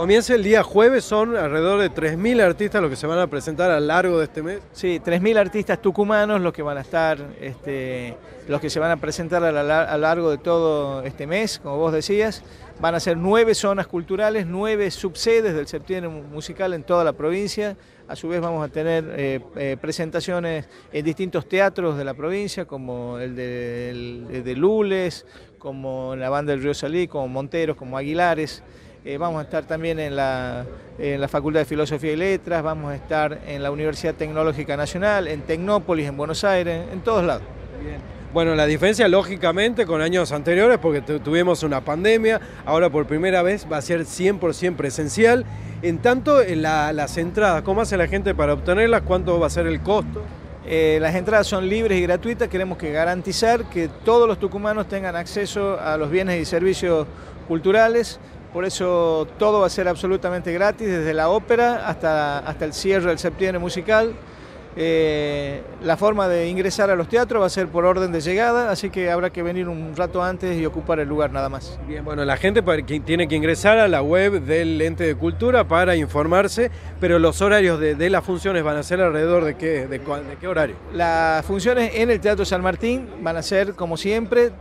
Comienza el día jueves, son alrededor de 3.000 artistas los que se van a presentar a lo largo de este mes. Sí, 3.000 artistas tucumanos los que van a estar, este, los que se van a presentar a, lo largo de todo este mes, como vos decías. Van a ser nueve zonas culturales, nueve subsedes del septiembre musical en toda la provincia. A su vez vamos a tener eh, eh, presentaciones en distintos teatros de la provincia, como el de, de Lules, como la banda del Río Salí, como Monteros, como Aguilares. Eh, vamos a estar también en la, Facultad de Filosofía y Letras, vamos a estar en la Universidad Tecnológica Nacional, en Tecnópolis, en Buenos Aires, en todos lados. Bueno, la diferencia lógicamente con años anteriores, porque tuvimos una pandemia, ahora por primera vez va a ser 100% presencial. En tanto, en las entradas, ¿cómo hace la gente para obtenerlas? ¿Cuánto va a ser el costo? Eh, las entradas son libres y gratuitas, queremos que garantizar que todos los tucumanos tengan acceso a los bienes y servicios culturales por eso todo va a ser absolutamente gratis, desde la ópera hasta, hasta el cierre del septiembre musical. Eh, la forma de ingresar a los teatros va a ser por orden de llegada, así que habrá que venir un rato antes y ocupar el lugar nada más. Bien, bueno, la gente tiene que ingresar a la web del ente de cultura para informarse, pero los horarios de, las funciones van a ser alrededor de qué, de qué horario. Las funciones en el Teatro San Martín van a ser, como siempre,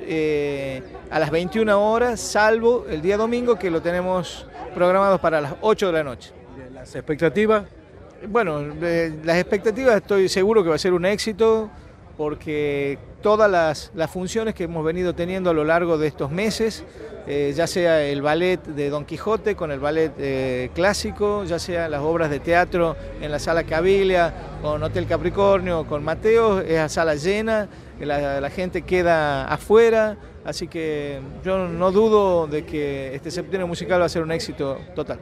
eh, a las 21 horas, salvo el día domingo que lo tenemos programado para las 8 de la noche. ¿Las expectativas? Bueno, las expectativas estoy seguro que va a ser un éxito porque todas las, funciones que hemos venido teniendo a lo largo de estos meses, eh, ya sea el ballet de Don Quijote con el ballet eh, clásico, ya sea las obras de teatro en la sala Cabilia, con Hotel Capricornio, con Mateo, es a sala llena, la, la gente queda afuera, así que yo no dudo de que este septiembre musical va a ser un éxito total.